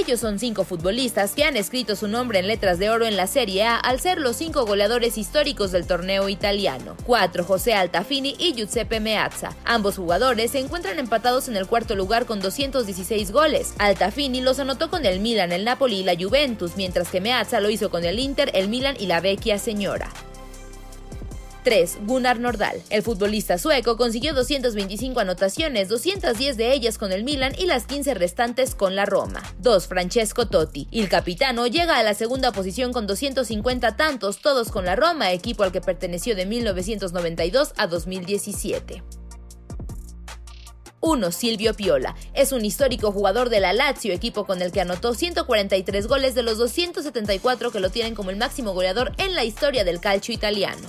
Ellos son cinco futbolistas que han escrito su nombre en letras de oro en la Serie A al ser los cinco goleadores históricos del torneo italiano. Cuatro, José Altafini y Giuseppe Meazza. Ambos jugadores se encuentran empatados en el cuarto lugar con 216 goles. Altafini los anotó con el Milan, el Napoli y la Juventus, mientras que Meazza lo hizo con el Inter, el Milan y la Vecchia Señora. 3. Gunnar Nordahl. El futbolista sueco consiguió 225 anotaciones, 210 de ellas con el Milan y las 15 restantes con la Roma. 2. Francesco Totti. El capitano llega a la segunda posición con 250 tantos, todos con la Roma, equipo al que perteneció de 1992 a 2017. 1. Silvio Piola. Es un histórico jugador de la Lazio, equipo con el que anotó 143 goles de los 274 que lo tienen como el máximo goleador en la historia del calcio italiano.